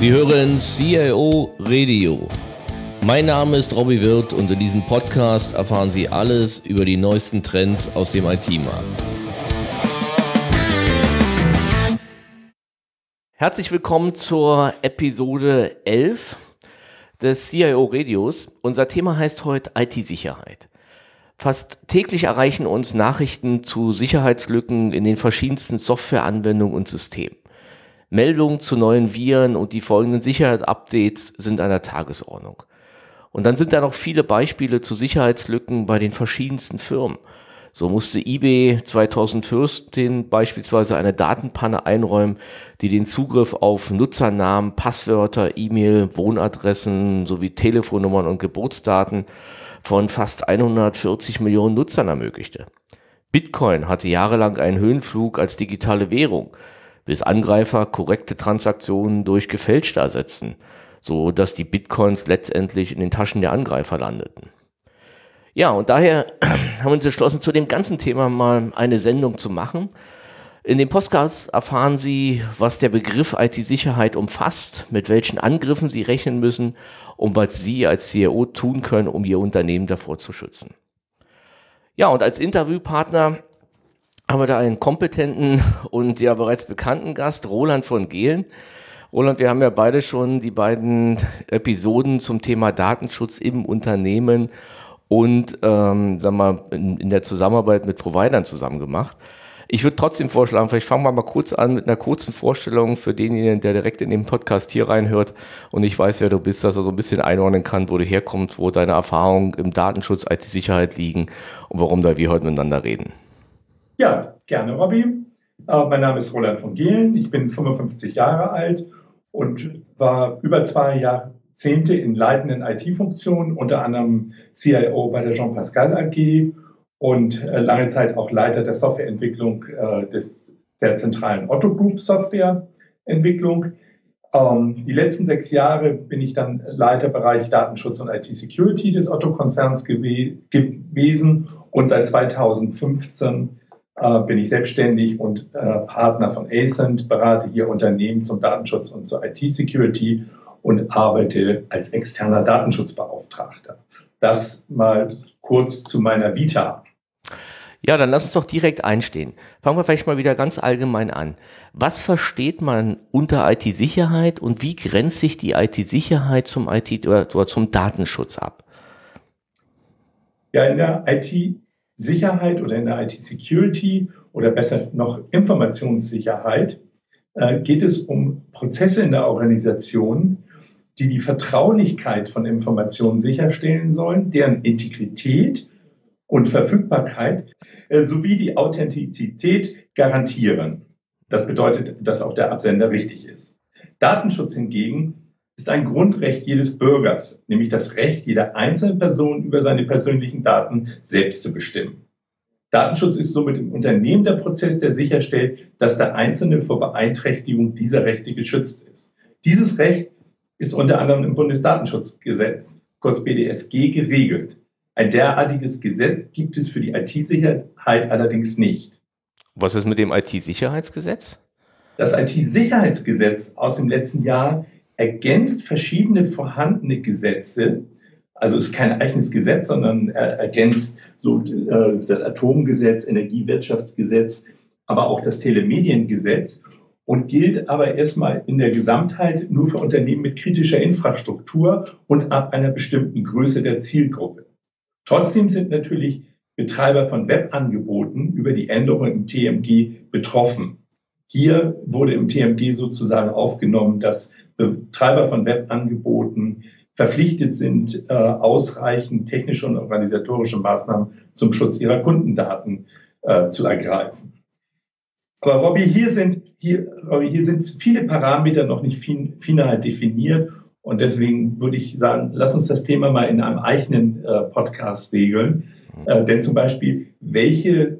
Sie hören CIO Radio. Mein Name ist Robbie Wirth und in diesem Podcast erfahren Sie alles über die neuesten Trends aus dem IT-Markt. Herzlich willkommen zur Episode 11 des CIO Radios. Unser Thema heißt heute IT-Sicherheit. Fast täglich erreichen uns Nachrichten zu Sicherheitslücken in den verschiedensten Softwareanwendungen und Systemen. Meldungen zu neuen Viren und die folgenden Sicherheitsupdates sind an der Tagesordnung. Und dann sind da noch viele Beispiele zu Sicherheitslücken bei den verschiedensten Firmen. So musste eBay 2014 beispielsweise eine Datenpanne einräumen, die den Zugriff auf Nutzernamen, Passwörter, E-Mail, Wohnadressen sowie Telefonnummern und Geburtsdaten von fast 140 Millionen Nutzern ermöglichte. Bitcoin hatte jahrelang einen Höhenflug als digitale Währung, bis Angreifer korrekte Transaktionen durch gefälschte ersetzten, so dass die Bitcoins letztendlich in den Taschen der Angreifer landeten. Ja, und daher haben wir uns entschlossen, zu dem ganzen Thema mal eine Sendung zu machen. In dem Podcast erfahren Sie, was der Begriff IT-Sicherheit umfasst, mit welchen Angriffen Sie rechnen müssen und was Sie als CIO tun können, um Ihr Unternehmen davor zu schützen. Ja, und als Interviewpartner haben wir da einen kompetenten und ja bereits bekannten Gast, Roland von Gehlen. Roland, wir haben ja beide schon die beiden Episoden zum Thema Datenschutz im Unternehmen und ähm, sag mal, in, in der Zusammenarbeit mit Providern zusammen gemacht. Ich würde trotzdem vorschlagen, vielleicht fangen wir mal kurz an mit einer kurzen Vorstellung für denjenigen, der direkt in den Podcast hier reinhört und ich weiß, wer du bist, dass er so ein bisschen einordnen kann, wo du herkommst, wo deine Erfahrungen im Datenschutz, IT-Sicherheit liegen und warum da wir heute miteinander reden. Ja, gerne, Robby. Äh, mein Name ist Roland von Gehlen. Ich bin 55 Jahre alt und war über zwei Jahrzehnte in leitenden IT-Funktionen, unter anderem CIO bei der Jean Pascal AG und äh, lange Zeit auch Leiter der Softwareentwicklung äh, des, der zentralen Otto Group Softwareentwicklung. Ähm, die letzten sechs Jahre bin ich dann Leiterbereich Datenschutz und IT-Security des Otto-Konzerns gew gewesen und seit 2015 äh, bin ich selbstständig und äh, Partner von ACENT, berate hier Unternehmen zum Datenschutz und zur IT-Security und arbeite als externer Datenschutzbeauftragter. Das mal kurz zu meiner Vita. Ja, dann lass uns doch direkt einstehen. Fangen wir vielleicht mal wieder ganz allgemein an. Was versteht man unter IT-Sicherheit und wie grenzt sich die IT-Sicherheit zum IT oder zum Datenschutz ab? Ja, in der IT-Sicherheit oder in der IT-Security oder besser noch Informationssicherheit äh, geht es um Prozesse in der Organisation, die die Vertraulichkeit von Informationen sicherstellen sollen, deren Integrität und Verfügbarkeit äh, sowie die Authentizität garantieren. Das bedeutet, dass auch der Absender richtig ist. Datenschutz hingegen ist ein Grundrecht jedes Bürgers, nämlich das Recht jeder einzelnen Person über seine persönlichen Daten selbst zu bestimmen. Datenschutz ist somit im Unternehmen der Prozess, der sicherstellt, dass der Einzelne vor Beeinträchtigung dieser Rechte geschützt ist. Dieses Recht ist unter anderem im Bundesdatenschutzgesetz, kurz BDSG, geregelt. Ein derartiges Gesetz gibt es für die IT-Sicherheit allerdings nicht. Was ist mit dem IT-Sicherheitsgesetz? Das IT-Sicherheitsgesetz aus dem letzten Jahr ergänzt verschiedene vorhandene Gesetze. Also ist kein eigenes Gesetz, sondern ergänzt so äh, das Atomgesetz, Energiewirtschaftsgesetz, aber auch das Telemediengesetz und gilt aber erstmal in der Gesamtheit nur für Unternehmen mit kritischer Infrastruktur und ab einer bestimmten Größe der Zielgruppe. Trotzdem sind natürlich Betreiber von Webangeboten über die Änderungen im TMG betroffen. Hier wurde im TMG sozusagen aufgenommen, dass Betreiber von Webangeboten verpflichtet sind, äh, ausreichend technische und organisatorische Maßnahmen zum Schutz ihrer Kundendaten äh, zu ergreifen. Aber Robby, hier sind, hier, Robby, hier sind viele Parameter noch nicht fin, final definiert. Und deswegen würde ich sagen, lass uns das Thema mal in einem eigenen äh, Podcast regeln. Äh, denn zum Beispiel, welche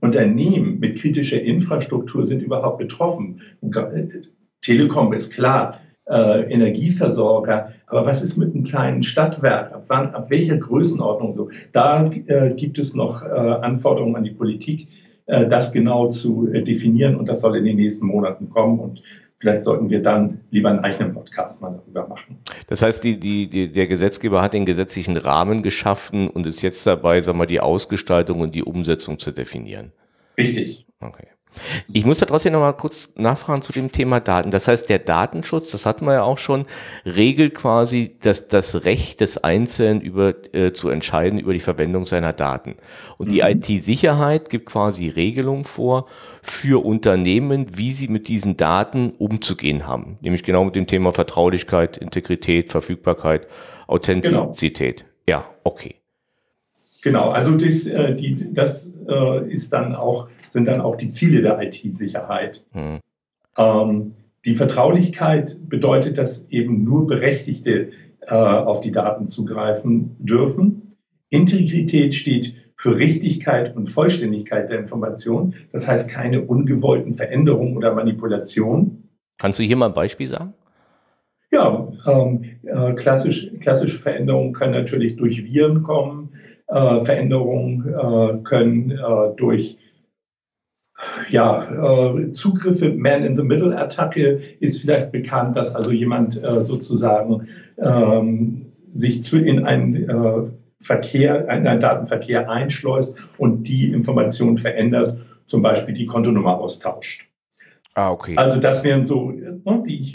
Unternehmen mit kritischer Infrastruktur sind überhaupt betroffen? Äh, Telekom ist klar, äh, Energieversorger, aber was ist mit einem kleinen Stadtwerk? Ab, wann, ab welcher Größenordnung so? Da äh, gibt es noch Anforderungen an die Politik, äh, das genau zu äh, definieren und das soll in den nächsten Monaten kommen und vielleicht sollten wir dann lieber einen eigenen Podcast mal darüber machen. Das heißt, die, die, die, der Gesetzgeber hat den gesetzlichen Rahmen geschaffen und ist jetzt dabei, sagen wir, die Ausgestaltung und die Umsetzung zu definieren. Richtig. Okay. Ich muss da trotzdem noch mal kurz nachfragen zu dem Thema Daten. Das heißt, der Datenschutz, das hatten wir ja auch schon, regelt quasi das, das Recht des Einzelnen über, äh, zu entscheiden über die Verwendung seiner Daten. Und die mhm. IT-Sicherheit gibt quasi Regelungen vor für Unternehmen, wie sie mit diesen Daten umzugehen haben. Nämlich genau mit dem Thema Vertraulichkeit, Integrität, Verfügbarkeit, Authentizität. Genau. Ja, okay. Genau, also das, äh, die, das äh, ist dann auch sind dann auch die Ziele der IT-Sicherheit. Mhm. Ähm, die Vertraulichkeit bedeutet, dass eben nur Berechtigte äh, auf die Daten zugreifen dürfen. Integrität steht für Richtigkeit und Vollständigkeit der Information. Das heißt keine ungewollten Veränderungen oder Manipulationen. Kannst du hier mal ein Beispiel sagen? Ja, ähm, äh, klassisch, klassische Veränderungen können natürlich durch Viren kommen. Äh, Veränderungen äh, können äh, durch ja, äh, Zugriffe, Man-in-the-Middle-Attacke ist vielleicht bekannt, dass also jemand äh, sozusagen ähm, sich in einen äh, Verkehr, in einen Datenverkehr einschleust und die Information verändert, zum Beispiel die Kontonummer austauscht. Ah, okay. Also das wären so, ne, die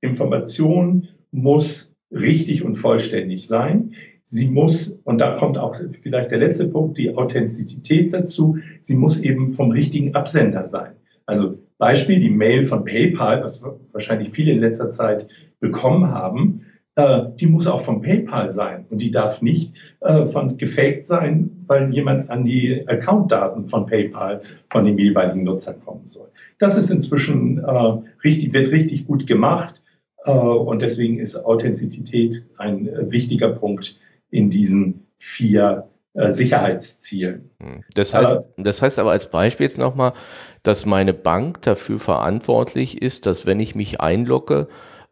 Information muss richtig und vollständig sein sie muss, und da kommt auch vielleicht der letzte Punkt, die Authentizität dazu, sie muss eben vom richtigen Absender sein. Also Beispiel, die Mail von PayPal, was wahrscheinlich viele in letzter Zeit bekommen haben, äh, die muss auch von PayPal sein und die darf nicht äh, von gefaked sein, weil jemand an die Accountdaten von PayPal von dem jeweiligen Nutzer kommen soll. Das ist inzwischen äh, richtig, wird richtig gut gemacht und deswegen ist Authentizität ein wichtiger Punkt in diesen vier äh, Sicherheitszielen. Hm. Das heißt, das heißt aber als Beispiel jetzt nochmal, dass meine Bank dafür verantwortlich ist, dass wenn ich mich einlogge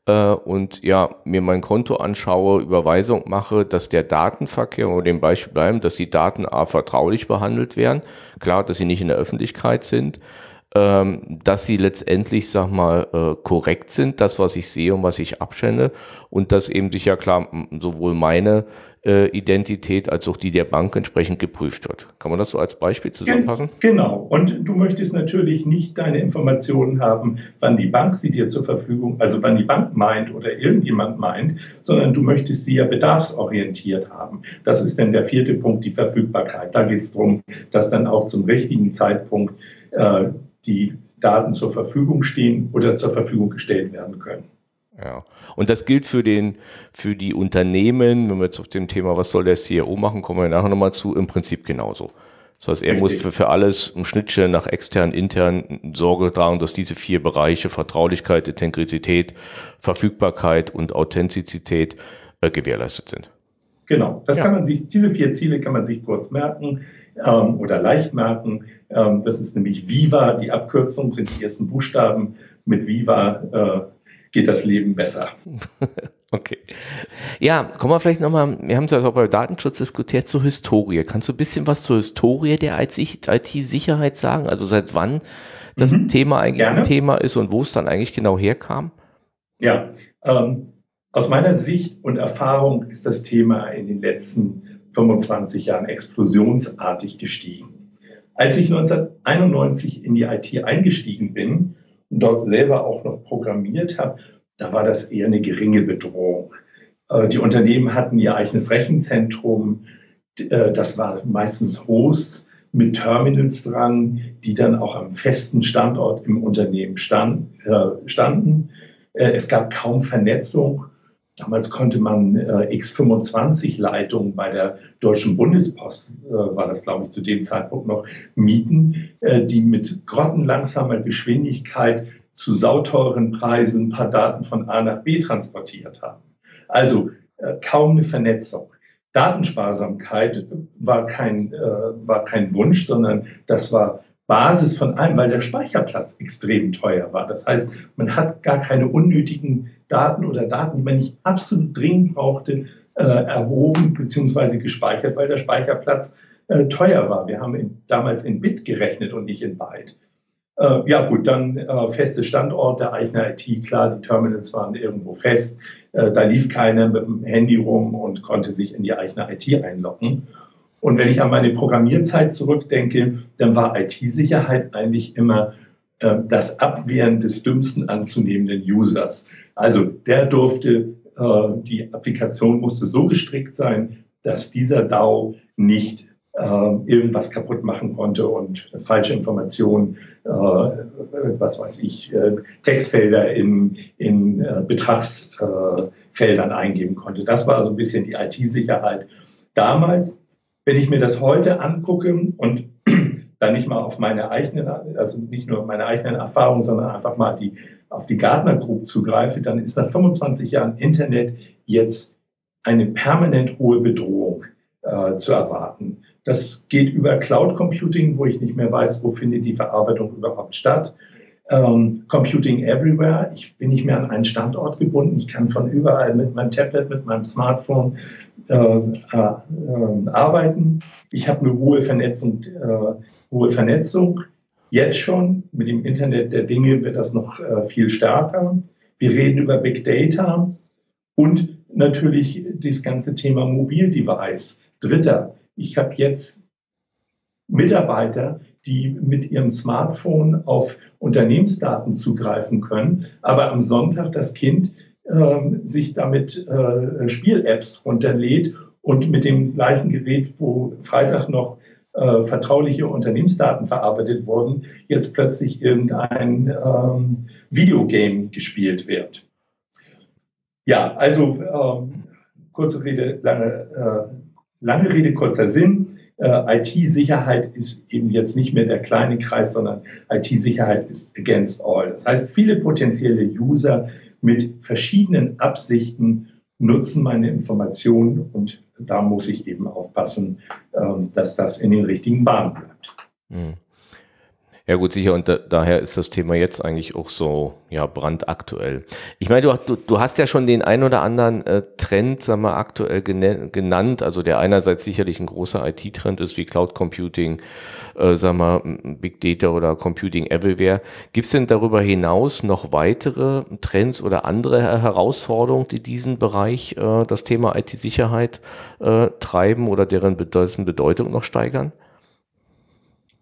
äh, und ja mir mein Konto anschaue, Überweisung mache, dass der Datenverkehr, oder dem Beispiel bleiben, dass die Daten A vertraulich behandelt werden, klar, dass sie nicht in der Öffentlichkeit sind, ähm, dass sie letztendlich, sag mal, äh, korrekt sind, das, was ich sehe und was ich abschenne und dass eben sicher klar sowohl meine äh, Identität als auch die der Bank entsprechend geprüft wird. Kann man das so als Beispiel zusammenfassen? Genau. Und du möchtest natürlich nicht deine Informationen haben, wann die Bank sie dir zur Verfügung, also wann die Bank meint oder irgendjemand meint, sondern du möchtest sie ja bedarfsorientiert haben. Das ist dann der vierte Punkt, die Verfügbarkeit. Da geht es darum, dass dann auch zum richtigen Zeitpunkt äh, die Daten zur Verfügung stehen oder zur Verfügung gestellt werden können. Ja. Und das gilt für den, für die Unternehmen, wenn wir jetzt auf dem Thema, was soll der CIO machen, kommen wir nachher nochmal zu, im Prinzip genauso. Das heißt, er Richtig. muss für, für alles Schnittstellen nach extern, intern Sorge tragen, dass diese vier Bereiche Vertraulichkeit, Integrität, Verfügbarkeit und Authentizität äh, gewährleistet sind. Genau, das ja. kann man sich, diese vier Ziele kann man sich kurz merken ähm, oder leicht merken. Ähm, das ist nämlich Viva, die Abkürzung sind die ersten Buchstaben. Mit Viva äh, geht das Leben besser. Okay. Ja, kommen wir vielleicht nochmal, wir haben es ja auch bei Datenschutz diskutiert, zur Historie. Kannst du ein bisschen was zur Historie der IT-Sicherheit sagen? Also seit wann das mhm, Thema eigentlich gerne. ein Thema ist und wo es dann eigentlich genau herkam? Ja, ähm, aus meiner Sicht und Erfahrung ist das Thema in den letzten 25 Jahren explosionsartig gestiegen. Als ich 1991 in die IT eingestiegen bin und dort selber auch noch programmiert habe, da war das eher eine geringe Bedrohung. Äh, die Unternehmen hatten ihr eigenes Rechenzentrum, äh, das war meistens Hosts mit Terminals dran, die dann auch am festen Standort im Unternehmen äh, standen. Es gab kaum Vernetzung Damals konnte man äh, X25-Leitungen bei der Deutschen Bundespost, äh, war das glaube ich zu dem Zeitpunkt noch, mieten, äh, die mit grottenlangsamer Geschwindigkeit zu sauteuren Preisen ein paar Daten von A nach B transportiert haben. Also äh, kaum eine Vernetzung. Datensparsamkeit war kein, äh, war kein Wunsch, sondern das war Basis von allem, weil der Speicherplatz extrem teuer war. Das heißt, man hat gar keine unnötigen Daten oder Daten, die man nicht absolut dringend brauchte, äh, erhoben bzw. gespeichert, weil der Speicherplatz äh, teuer war. Wir haben in, damals in Bit gerechnet und nicht in Byte. Äh, ja gut, dann äh, feste Standorte, eigene IT, klar, die Terminals waren irgendwo fest. Äh, da lief keiner mit dem Handy rum und konnte sich in die eigene IT einloggen. Und wenn ich an meine Programmierzeit zurückdenke, dann war IT-Sicherheit eigentlich immer äh, das Abwehren des dümmsten anzunehmenden Users. Also der durfte, äh, die Applikation musste so gestrickt sein, dass dieser DAO nicht äh, irgendwas kaputt machen konnte und falsche Informationen, äh, was weiß ich, äh, Textfelder in, in äh, Betragsfeldern eingeben konnte. Das war so ein bisschen die IT-Sicherheit damals. Wenn ich mir das heute angucke und dann nicht mal auf meine eigenen, also nicht nur meine eigenen Erfahrungen, sondern einfach mal die, auf die Gartner Group zugreife, dann ist nach 25 Jahren Internet jetzt eine permanent hohe Bedrohung äh, zu erwarten. Das geht über Cloud Computing, wo ich nicht mehr weiß, wo findet die Verarbeitung überhaupt statt. Ähm, Computing Everywhere. Ich bin nicht mehr an einen Standort gebunden. Ich kann von überall mit meinem Tablet, mit meinem Smartphone äh, äh, arbeiten. Ich habe eine hohe Vernetzung, äh, hohe Vernetzung. Jetzt schon mit dem Internet der Dinge wird das noch äh, viel stärker. Wir reden über Big Data und natürlich das ganze Thema Mobildevice. Dritter, ich habe jetzt Mitarbeiter, die mit ihrem Smartphone auf Unternehmensdaten zugreifen können, aber am Sonntag das Kind äh, sich damit äh, Spiel-Apps runterlädt und mit dem gleichen Gerät, wo Freitag noch äh, vertrauliche Unternehmensdaten verarbeitet wurden, jetzt plötzlich irgendein ähm, Videogame gespielt wird. Ja, also ähm, kurze Rede, lange, äh, lange Rede, kurzer Sinn. Äh, IT-Sicherheit ist eben jetzt nicht mehr der kleine Kreis, sondern IT-Sicherheit ist against all. Das heißt, viele potenzielle User mit verschiedenen Absichten nutzen meine Informationen und da muss ich eben aufpassen, ähm, dass das in den richtigen Bahnen bleibt. Mhm. Ja gut, sicher. Und da, daher ist das Thema jetzt eigentlich auch so ja, brandaktuell. Ich meine, du, du, du hast ja schon den ein oder anderen äh, Trend, sagen wir, aktuell genannt. Also der einerseits sicherlich ein großer IT-Trend ist, wie Cloud Computing, äh, sagen wir, Big Data oder Computing Everywhere. Gibt es denn darüber hinaus noch weitere Trends oder andere Herausforderungen, die diesen Bereich, äh, das Thema IT-Sicherheit äh, treiben oder deren Bedeutung noch steigern?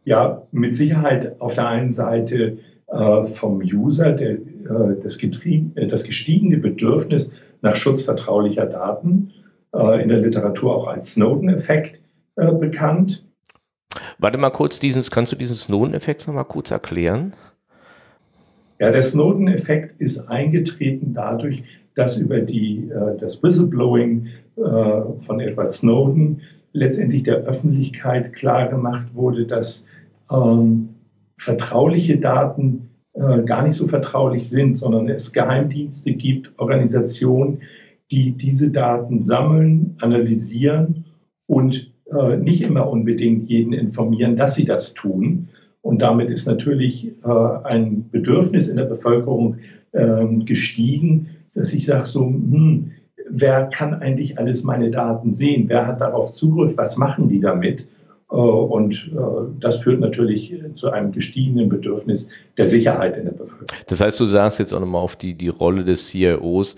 Ja, mit Sicherheit auf der einen Seite äh, vom User der, äh, das, äh, das gestiegene Bedürfnis nach Schutz vertraulicher Daten, äh, in der Literatur auch als Snowden-Effekt äh, bekannt. Warte mal kurz, diesen, kannst du diesen Snowden-Effekt noch mal kurz erklären? Ja, der Snowden-Effekt ist eingetreten dadurch, dass über die, äh, das Whistleblowing von Edward Snowden letztendlich der Öffentlichkeit klargemacht wurde, dass ähm, vertrauliche Daten äh, gar nicht so vertraulich sind, sondern es Geheimdienste gibt, Organisationen, die diese Daten sammeln, analysieren und äh, nicht immer unbedingt jeden informieren, dass sie das tun. Und damit ist natürlich äh, ein Bedürfnis in der Bevölkerung ähm, gestiegen, dass ich sage so, hm, wer kann eigentlich alles meine Daten sehen? Wer hat darauf Zugriff? Was machen die damit? Äh, und äh, das führt natürlich zu einem gestiegenen Bedürfnis der Sicherheit in der Bevölkerung. Das heißt, du sagst jetzt auch nochmal auf die, die Rolle des CIOs.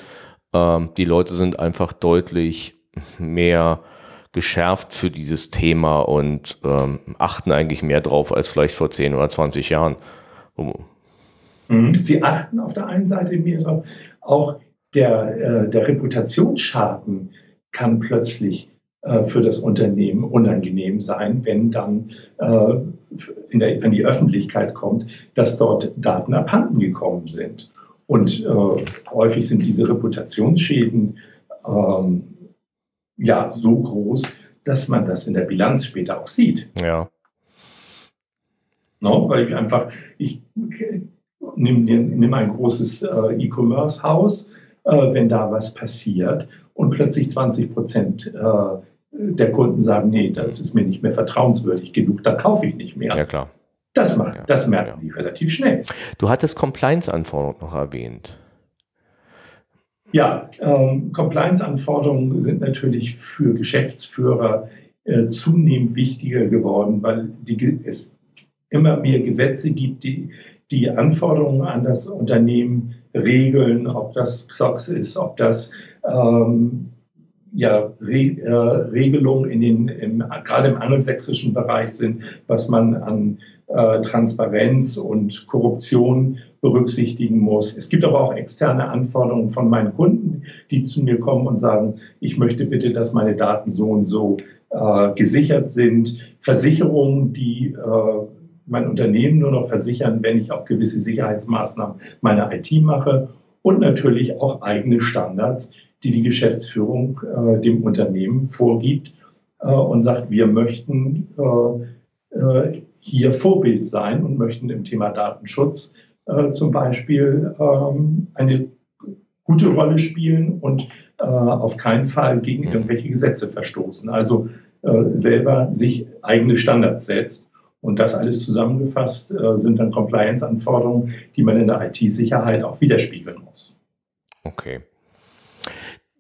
Ähm, die Leute sind einfach deutlich mehr geschärft für dieses Thema und ähm, achten eigentlich mehr drauf als vielleicht vor 10 oder 20 Jahren. Mhm. Sie achten auf der einen Seite mehr drauf, auch der, äh, der Reputationsschaden kann plötzlich äh, für das Unternehmen unangenehm sein, wenn dann äh, der, an die Öffentlichkeit kommt, dass dort Daten abhanden gekommen sind. Und äh, häufig sind diese Reputationsschäden ähm, ja so groß, dass man das in der Bilanz später auch sieht. Ja. No, weil ich einfach, ich nehme nehm ein großes äh, E-Commerce-Haus, äh, wenn da was passiert und plötzlich 20 Prozent äh, der Kunden sagen, nee, das ist mir nicht mehr vertrauenswürdig genug, da kaufe ich nicht mehr. Ja, klar. Das, macht, ja, das merken ja. die relativ schnell. Du hattest Compliance-Anforderungen noch erwähnt. Ja, ähm, Compliance-Anforderungen sind natürlich für Geschäftsführer äh, zunehmend wichtiger geworden, weil die, es immer mehr Gesetze gibt, die die Anforderungen an das Unternehmen regeln, ob das XOX ist, ob das ähm, ja, Re äh, Regelungen in den, im, gerade im angelsächsischen Bereich sind, was man an äh, Transparenz und Korruption berücksichtigen muss. Es gibt aber auch externe Anforderungen von meinen Kunden, die zu mir kommen und sagen, ich möchte bitte, dass meine Daten so und so äh, gesichert sind. Versicherungen, die äh, mein Unternehmen nur noch versichern, wenn ich auch gewisse Sicherheitsmaßnahmen meiner IT mache und natürlich auch eigene Standards, die die Geschäftsführung äh, dem Unternehmen vorgibt äh, und sagt, wir möchten äh, äh hier Vorbild sein und möchten im Thema Datenschutz äh, zum Beispiel ähm, eine gute Rolle spielen und auf keinen Fall gegen mhm. irgendwelche Gesetze verstoßen. Also selber sich eigene Standards setzt. Und das alles zusammengefasst sind dann Compliance-Anforderungen, die man in der IT-Sicherheit auch widerspiegeln muss. Okay.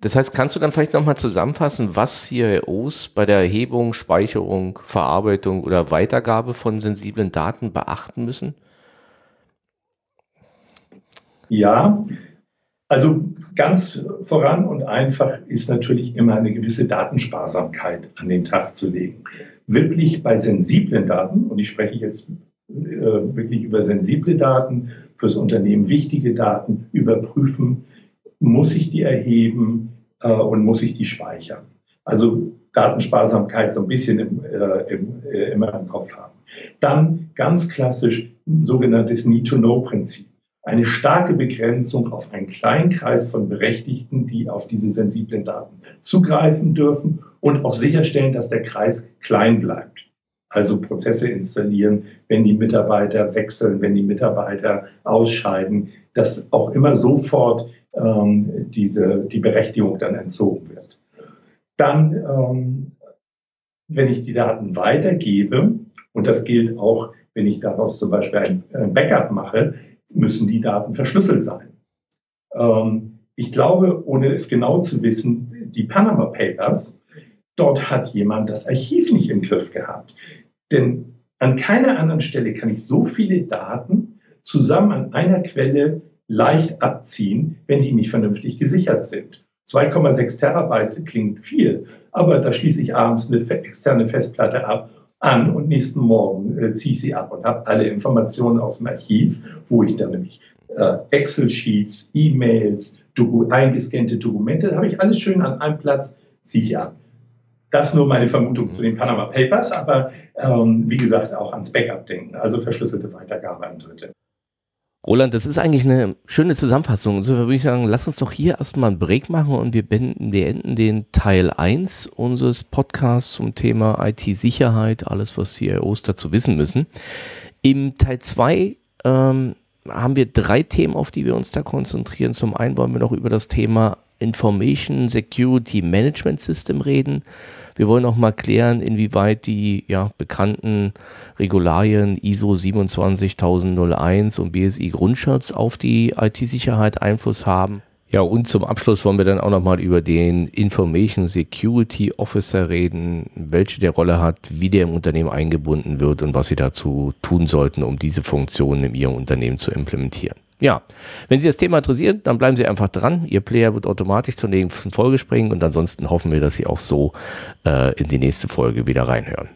Das heißt, kannst du dann vielleicht nochmal zusammenfassen, was CIOs bei der Erhebung, Speicherung, Verarbeitung oder Weitergabe von sensiblen Daten beachten müssen? Ja, also ganz voran und einfach ist natürlich immer eine gewisse Datensparsamkeit an den Tag zu legen. Wirklich bei sensiblen Daten, und ich spreche jetzt äh, wirklich über sensible Daten, fürs Unternehmen wichtige Daten, überprüfen, muss ich die erheben, äh, und muss ich die speichern. Also Datensparsamkeit so ein bisschen im, äh, im, äh, immer im Kopf haben. Dann ganz klassisch ein sogenanntes Need-to-Know-Prinzip. Eine starke Begrenzung auf einen kleinen Kreis von Berechtigten, die auf diese sensiblen Daten zugreifen dürfen und auch sicherstellen, dass der Kreis klein bleibt. Also Prozesse installieren, wenn die Mitarbeiter wechseln, wenn die Mitarbeiter ausscheiden, dass auch immer sofort ähm, diese, die Berechtigung dann entzogen wird. Dann, ähm, wenn ich die Daten weitergebe, und das gilt auch, wenn ich daraus zum Beispiel ein, Backup mache, müssen die Daten verschlüsselt sein. Ähm, ich glaube, ohne es genau zu wissen, die Panama Papers, dort hat jemand das Archiv nicht im Griff gehabt. Denn an keiner anderen Stelle kann ich so viele Daten zusammen an einer Quelle leicht abziehen, wenn die nicht vernünftig gesichert sind. 2,6 Terabyte klingt viel, aber da schließe ich abends eine externe Festplatte ab an und nächsten Morgen äh, ziehe ich sie ab und habe alle Informationen aus dem Archiv, wo ich dann nämlich äh, Excel-Sheets, E-Mails, Doku eingescannte Dokumente, habe ich alles schön an einem Platz, ziehe ich ab. Das nur meine Vermutung zu den Panama Papers, aber ähm, wie gesagt auch ans Backup denken, also verschlüsselte Weitergabe an Dritte. Roland, das ist eigentlich eine schöne Zusammenfassung. So würde ich sagen, lass uns doch hier erstmal einen Break machen und wir beenden den Teil 1 unseres Podcasts zum Thema IT-Sicherheit, alles, was CIOs dazu wissen müssen. Im Teil 2 ähm, haben wir drei Themen, auf die wir uns da konzentrieren. Zum einen wollen wir noch über das Thema Information Security Management System reden. Wir wollen auch mal klären, inwieweit die ja, bekannten Regularien ISO 27001 und BSI Grundschutz auf die IT-Sicherheit Einfluss haben. Ja, und zum Abschluss wollen wir dann auch nochmal über den Information Security Officer reden, welche der Rolle hat, wie der im Unternehmen eingebunden wird und was Sie dazu tun sollten, um diese Funktionen in Ihrem Unternehmen zu implementieren. Ja, wenn Sie das Thema interessiert, dann bleiben Sie einfach dran. Ihr Player wird automatisch zur nächsten Folge springen und ansonsten hoffen wir, dass Sie auch so äh, in die nächste Folge wieder reinhören.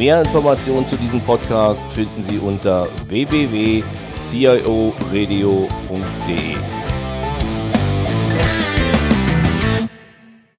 Mehr Informationen zu diesem Podcast finden Sie unter www.cioradio.de.